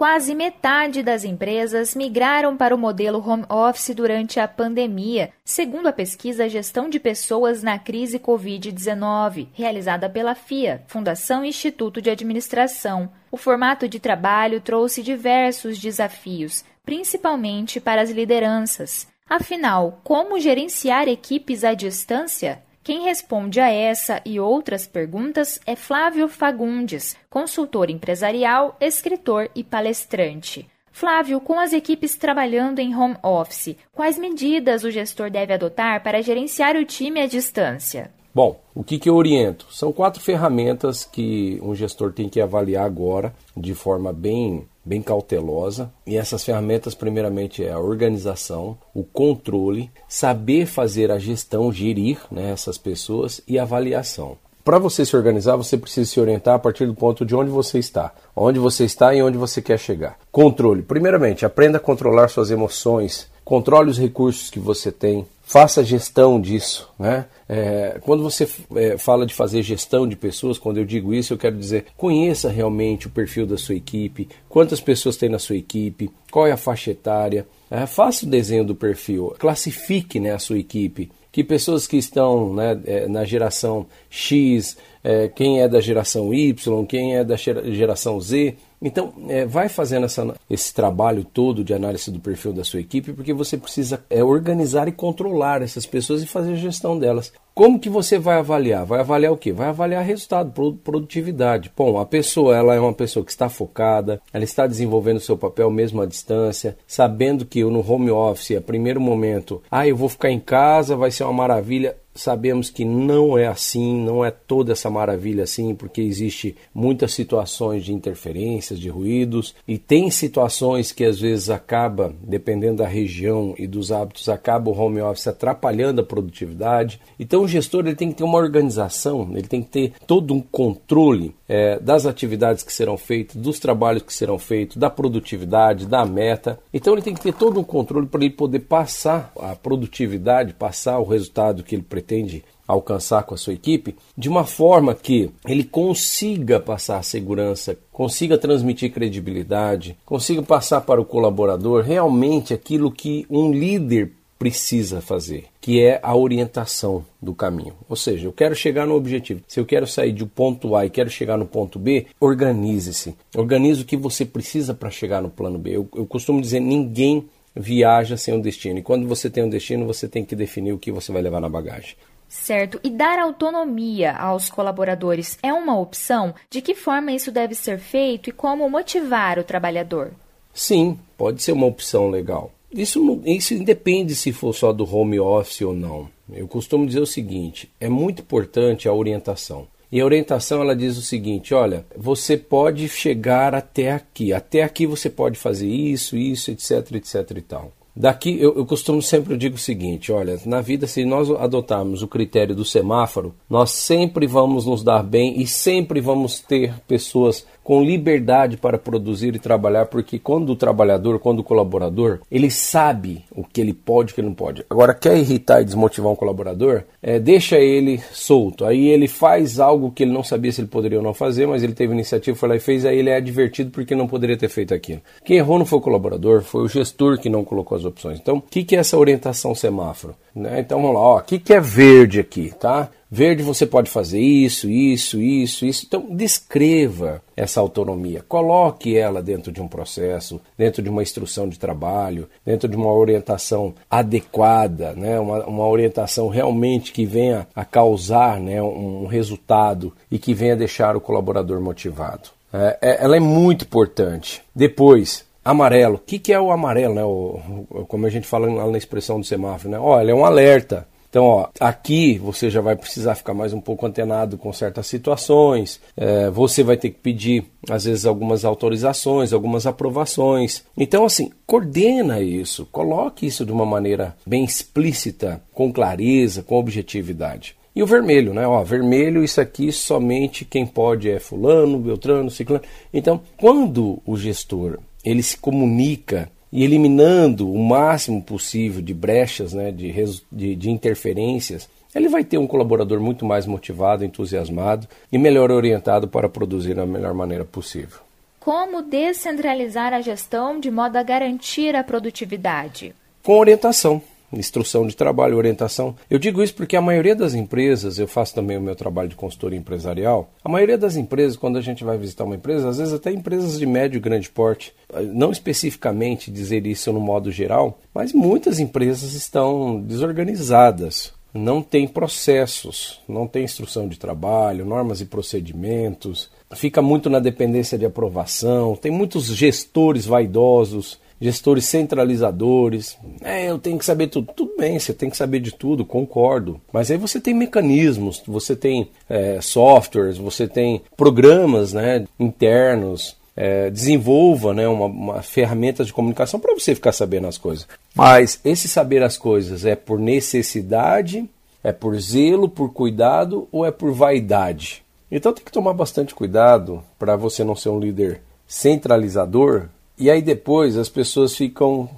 Quase metade das empresas migraram para o modelo home office durante a pandemia, segundo a pesquisa Gestão de Pessoas na Crise Covid-19, realizada pela FIA, Fundação Instituto de Administração. O formato de trabalho trouxe diversos desafios, principalmente para as lideranças. Afinal, como gerenciar equipes à distância? Quem responde a essa e outras perguntas é Flávio Fagundes, consultor empresarial, escritor e palestrante. Flávio, com as equipes trabalhando em home office, quais medidas o gestor deve adotar para gerenciar o time à distância? Bom, o que, que eu oriento? São quatro ferramentas que um gestor tem que avaliar agora de forma bem bem cautelosa. E essas ferramentas, primeiramente, é a organização, o controle, saber fazer a gestão, gerir né, essas pessoas e avaliação. Para você se organizar, você precisa se orientar a partir do ponto de onde você está, onde você está e onde você quer chegar. Controle. Primeiramente, aprenda a controlar suas emoções, controle os recursos que você tem, faça gestão disso. Né? É, quando você é, fala de fazer gestão de pessoas, quando eu digo isso, eu quero dizer conheça realmente o perfil da sua equipe, quantas pessoas tem na sua equipe, qual é a faixa etária, é, faça o desenho do perfil, classifique né, a sua equipe. Que pessoas que estão né, é, na geração X, é, quem é da geração Y, quem é da geração Z, então, é, vai fazendo essa, esse trabalho todo de análise do perfil da sua equipe, porque você precisa é, organizar e controlar essas pessoas e fazer a gestão delas. Como que você vai avaliar? Vai avaliar o quê? Vai avaliar resultado, produtividade. Bom, a pessoa ela é uma pessoa que está focada, ela está desenvolvendo seu papel mesmo à distância, sabendo que no home office, a primeiro momento, ah, eu vou ficar em casa, vai ser uma maravilha sabemos que não é assim, não é toda essa maravilha assim, porque existe muitas situações de interferências, de ruídos, e tem situações que às vezes acaba, dependendo da região e dos hábitos, acaba o home office atrapalhando a produtividade. Então o gestor ele tem que ter uma organização, ele tem que ter todo um controle é, das atividades que serão feitas, dos trabalhos que serão feitos, da produtividade, da meta. Então ele tem que ter todo um controle para ele poder passar a produtividade, passar o resultado que ele pretende alcançar com a sua equipe, de uma forma que ele consiga passar segurança, consiga transmitir credibilidade, consiga passar para o colaborador realmente aquilo que um líder precisa fazer, que é a orientação do caminho. Ou seja, eu quero chegar no objetivo. Se eu quero sair do ponto A e quero chegar no ponto B, organize-se. Organize o que você precisa para chegar no plano B. Eu, eu costumo dizer, ninguém viaja sem um destino. E quando você tem um destino, você tem que definir o que você vai levar na bagagem. Certo. E dar autonomia aos colaboradores é uma opção? De que forma isso deve ser feito e como motivar o trabalhador? Sim, pode ser uma opção legal. Isso, isso independe se for só do home office ou não. Eu costumo dizer o seguinte: é muito importante a orientação. E a orientação ela diz o seguinte: olha, você pode chegar até aqui, até aqui você pode fazer isso, isso, etc, etc e tal. Daqui eu, eu costumo sempre digo o seguinte: olha, na vida, se nós adotarmos o critério do semáforo, nós sempre vamos nos dar bem e sempre vamos ter pessoas com liberdade para produzir e trabalhar, porque quando o trabalhador, quando o colaborador, ele sabe o que ele pode e o que ele não pode. Agora, quer irritar e desmotivar um colaborador? É, deixa ele solto. Aí ele faz algo que ele não sabia se ele poderia ou não fazer, mas ele teve iniciativa, foi lá e fez, aí ele é advertido porque não poderia ter feito aquilo. Quem errou não foi o colaborador, foi o gestor que não colocou as opções. Então, o que, que é essa orientação semáforo? Né? Então vamos lá, o que, que é verde aqui, tá? Verde você pode fazer isso, isso, isso, isso. Então descreva essa autonomia, coloque ela dentro de um processo, dentro de uma instrução de trabalho, dentro de uma orientação adequada, né? uma, uma orientação realmente que venha a causar né? um resultado e que venha deixar o colaborador motivado. É, é ela é muito importante. Depois, amarelo. O que, que é o amarelo, né? O, como a gente fala na expressão do semáforo, né? Olha, é um alerta. Então, ó, aqui você já vai precisar ficar mais um pouco antenado com certas situações. É, você vai ter que pedir, às vezes, algumas autorizações, algumas aprovações. Então, assim, coordena isso, coloque isso de uma maneira bem explícita, com clareza, com objetividade. E o vermelho, né? Ó, vermelho, isso aqui somente quem pode é fulano, beltrano, ciclano. Então, quando o gestor ele se comunica e eliminando o máximo possível de brechas, né, de, de, de interferências, ele vai ter um colaborador muito mais motivado, entusiasmado e melhor orientado para produzir da melhor maneira possível. Como descentralizar a gestão de modo a garantir a produtividade? Com orientação instrução de trabalho, orientação. Eu digo isso porque a maioria das empresas, eu faço também o meu trabalho de consultoria empresarial, a maioria das empresas, quando a gente vai visitar uma empresa, às vezes até empresas de médio e grande porte, não especificamente dizer isso no modo geral, mas muitas empresas estão desorganizadas. Não tem processos, não tem instrução de trabalho, normas e procedimentos, fica muito na dependência de aprovação, tem muitos gestores vaidosos gestores centralizadores. É, eu tenho que saber tudo. Tudo bem, você tem que saber de tudo, concordo. Mas aí você tem mecanismos, você tem é, softwares, você tem programas né, internos. É, desenvolva né, uma, uma ferramenta de comunicação para você ficar sabendo as coisas. Mas esse saber as coisas é por necessidade, é por zelo, por cuidado ou é por vaidade? Então tem que tomar bastante cuidado para você não ser um líder centralizador e aí depois as pessoas ficam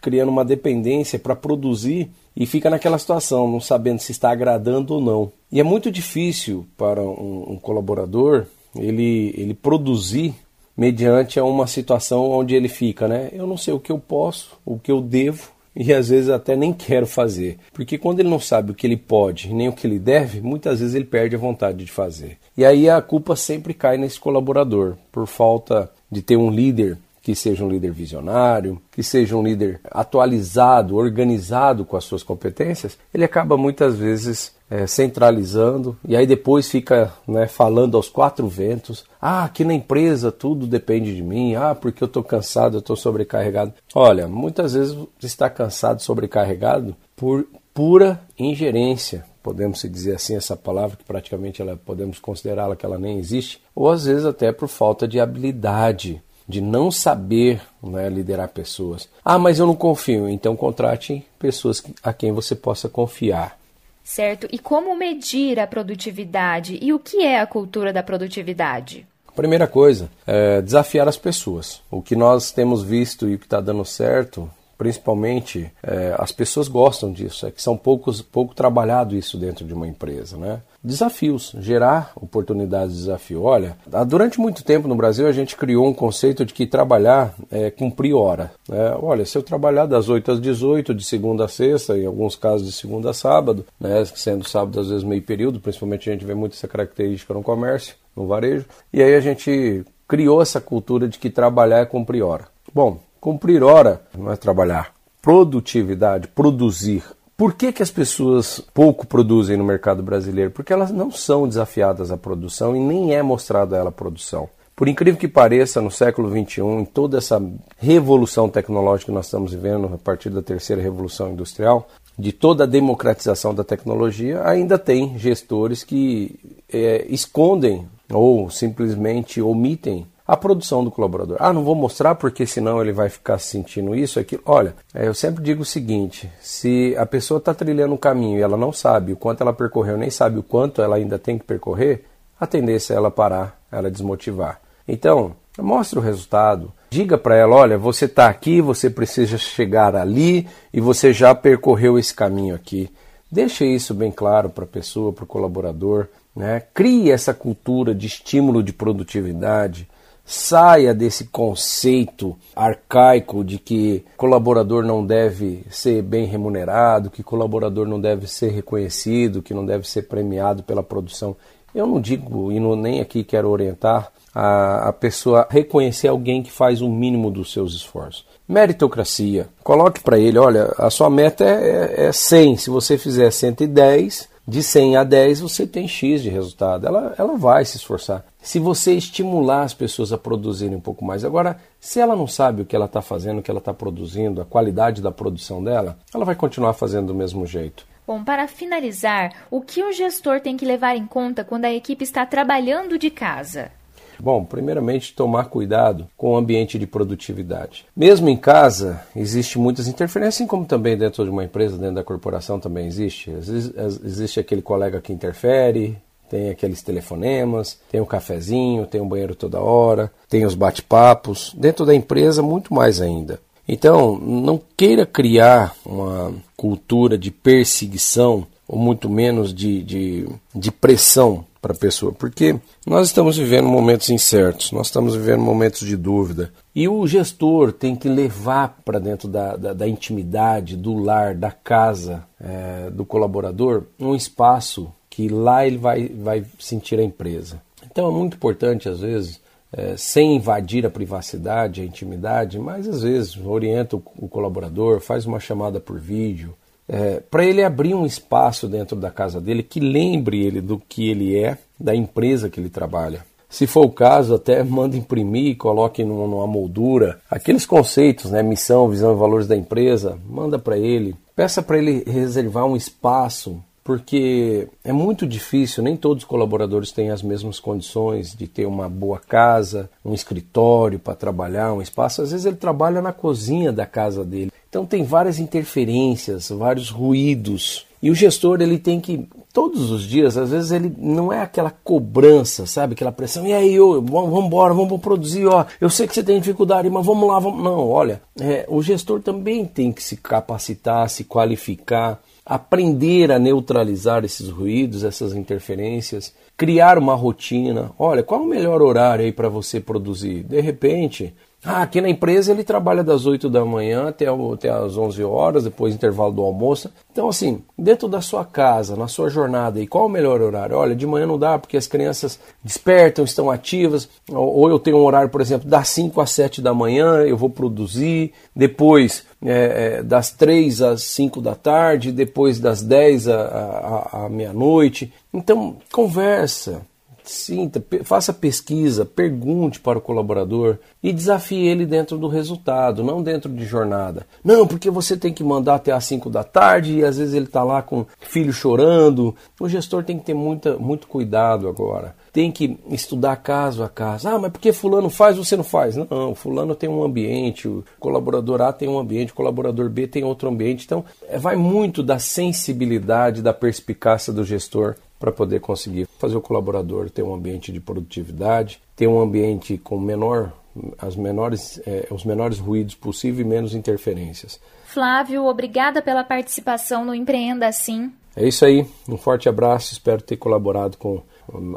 criando uma dependência para produzir e fica naquela situação, não sabendo se está agradando ou não. E é muito difícil para um, um colaborador ele, ele produzir mediante uma situação onde ele fica, né? Eu não sei o que eu posso, o que eu devo e às vezes até nem quero fazer. Porque quando ele não sabe o que ele pode nem o que ele deve, muitas vezes ele perde a vontade de fazer. E aí a culpa sempre cai nesse colaborador, por falta de ter um líder que seja um líder visionário, que seja um líder atualizado, organizado com as suas competências, ele acaba muitas vezes é, centralizando e aí depois fica né, falando aos quatro ventos: ah, aqui na empresa tudo depende de mim, ah, porque eu estou cansado, eu estou sobrecarregado. Olha, muitas vezes está cansado, sobrecarregado por pura ingerência, podemos dizer assim essa palavra que praticamente ela podemos considerá-la que ela nem existe, ou às vezes até por falta de habilidade de não saber né, liderar pessoas. Ah, mas eu não confio. Então contrate pessoas a quem você possa confiar. Certo. E como medir a produtividade? E o que é a cultura da produtividade? Primeira coisa, é desafiar as pessoas. O que nós temos visto e o que está dando certo principalmente é, as pessoas gostam disso, é que são poucos, pouco trabalhado isso dentro de uma empresa, né? Desafios, gerar oportunidades de desafio. Olha, durante muito tempo no Brasil a gente criou um conceito de que trabalhar é cumprir hora. Né? Olha, se eu trabalhar das 8 às 18, de segunda a sexta, em alguns casos de segunda a sábado, né? sendo sábado às vezes meio período, principalmente a gente vê muito essa característica no comércio, no varejo, e aí a gente criou essa cultura de que trabalhar é cumprir hora. Bom, Cumprir hora não é trabalhar. Produtividade, produzir. Por que, que as pessoas pouco produzem no mercado brasileiro? Porque elas não são desafiadas à produção e nem é mostrada a ela a produção. Por incrível que pareça, no século XXI, em toda essa revolução tecnológica que nós estamos vivendo a partir da terceira revolução industrial, de toda a democratização da tecnologia, ainda tem gestores que é, escondem ou simplesmente omitem a produção do colaborador. Ah, não vou mostrar porque senão ele vai ficar sentindo isso, aquilo. Olha, é, eu sempre digo o seguinte: se a pessoa está trilhando um caminho e ela não sabe o quanto ela percorreu, nem sabe o quanto ela ainda tem que percorrer, a tendência é ela parar, ela desmotivar. Então, mostre o resultado. Diga para ela: olha, você está aqui, você precisa chegar ali e você já percorreu esse caminho aqui. Deixe isso bem claro para a pessoa, para o colaborador. Né? Crie essa cultura de estímulo de produtividade saia desse conceito arcaico de que colaborador não deve ser bem remunerado, que colaborador não deve ser reconhecido, que não deve ser premiado pela produção. Eu não digo e não, nem aqui quero orientar a, a pessoa a reconhecer alguém que faz o mínimo dos seus esforços. Meritocracia. Coloque para ele, olha, a sua meta é, é, é 100. Se você fizer 110, de 100 a 10 você tem X de resultado. Ela, ela vai se esforçar. Se você estimular as pessoas a produzirem um pouco mais. Agora, se ela não sabe o que ela está fazendo, o que ela está produzindo, a qualidade da produção dela, ela vai continuar fazendo do mesmo jeito. Bom, para finalizar, o que o gestor tem que levar em conta quando a equipe está trabalhando de casa? Bom, primeiramente tomar cuidado com o ambiente de produtividade. Mesmo em casa, existe muitas interferências, assim como também dentro de uma empresa, dentro da corporação também existe. Às vezes, existe aquele colega que interfere, tem aqueles telefonemas, tem o um cafezinho, tem um banheiro toda hora, tem os bate-papos. Dentro da empresa, muito mais ainda. Então, não queira criar uma cultura de perseguição ou muito menos de, de, de pressão para a pessoa, porque nós estamos vivendo momentos incertos, nós estamos vivendo momentos de dúvida. E o gestor tem que levar para dentro da, da, da, intimidade, do lar, da casa é, do colaborador, um espaço que lá ele vai, vai sentir a empresa. Então é muito importante, às vezes, é, sem invadir a privacidade, a intimidade, mas às vezes orienta o, o colaborador, faz uma chamada por vídeo, é, para ele abrir um espaço dentro da casa dele que lembre ele do que ele é, da empresa que ele trabalha. Se for o caso, até manda imprimir, coloque numa moldura aqueles conceitos, né, missão, visão e valores da empresa, manda para ele. Peça para ele reservar um espaço, porque é muito difícil, nem todos os colaboradores têm as mesmas condições de ter uma boa casa, um escritório para trabalhar, um espaço. Às vezes ele trabalha na cozinha da casa dele. Então tem várias interferências, vários ruídos. E o gestor ele tem que todos os dias, às vezes ele não é aquela cobrança, sabe, aquela pressão. E aí, vamos embora, vamos produzir, ó. Eu sei que você tem dificuldade, mas vamos lá, vamos. Não, olha, é, o gestor também tem que se capacitar, se qualificar, aprender a neutralizar esses ruídos, essas interferências, criar uma rotina. Olha, qual é o melhor horário aí para você produzir? De repente, ah, aqui na empresa ele trabalha das 8 da manhã até, até as 11 horas, depois intervalo do almoço. Então, assim, dentro da sua casa, na sua jornada, e qual o melhor horário? Olha, de manhã não dá porque as crianças despertam, estão ativas. Ou eu tenho um horário, por exemplo, das 5 às 7 da manhã, eu vou produzir. Depois, é, é, das 3 às 5 da tarde, depois das 10 à meia-noite. Então, conversa, Sinta, faça pesquisa, pergunte para o colaborador e desafie ele dentro do resultado, não dentro de jornada. Não, porque você tem que mandar até às 5 da tarde e às vezes ele está lá com filho chorando. O gestor tem que ter muita, muito cuidado agora. Tem que estudar caso a caso. Ah, mas porque fulano faz, você não faz? Não, fulano tem um ambiente, o colaborador A tem um ambiente, o colaborador B tem outro ambiente. Então, é, vai muito da sensibilidade, da perspicácia do gestor para poder conseguir fazer o colaborador ter um ambiente de produtividade, ter um ambiente com menor, as menores, é, os menores ruídos possível e menos interferências. Flávio, obrigada pela participação no Empreenda Assim. É isso aí, um forte abraço, espero ter colaborado com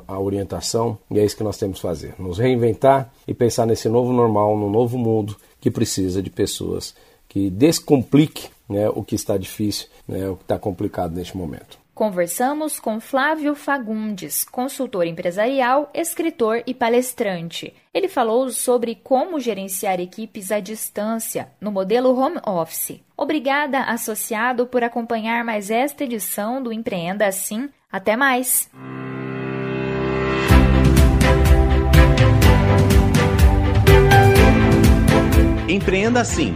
a orientação e é isso que nós temos que fazer, nos reinventar e pensar nesse novo normal, no novo mundo que precisa de pessoas que descomplique né, o que está difícil, né, o que está complicado neste momento. Conversamos com Flávio Fagundes, consultor empresarial, escritor e palestrante. Ele falou sobre como gerenciar equipes à distância no modelo home office. Obrigada, associado, por acompanhar mais esta edição do Empreenda Assim. Até mais! Empreenda Assim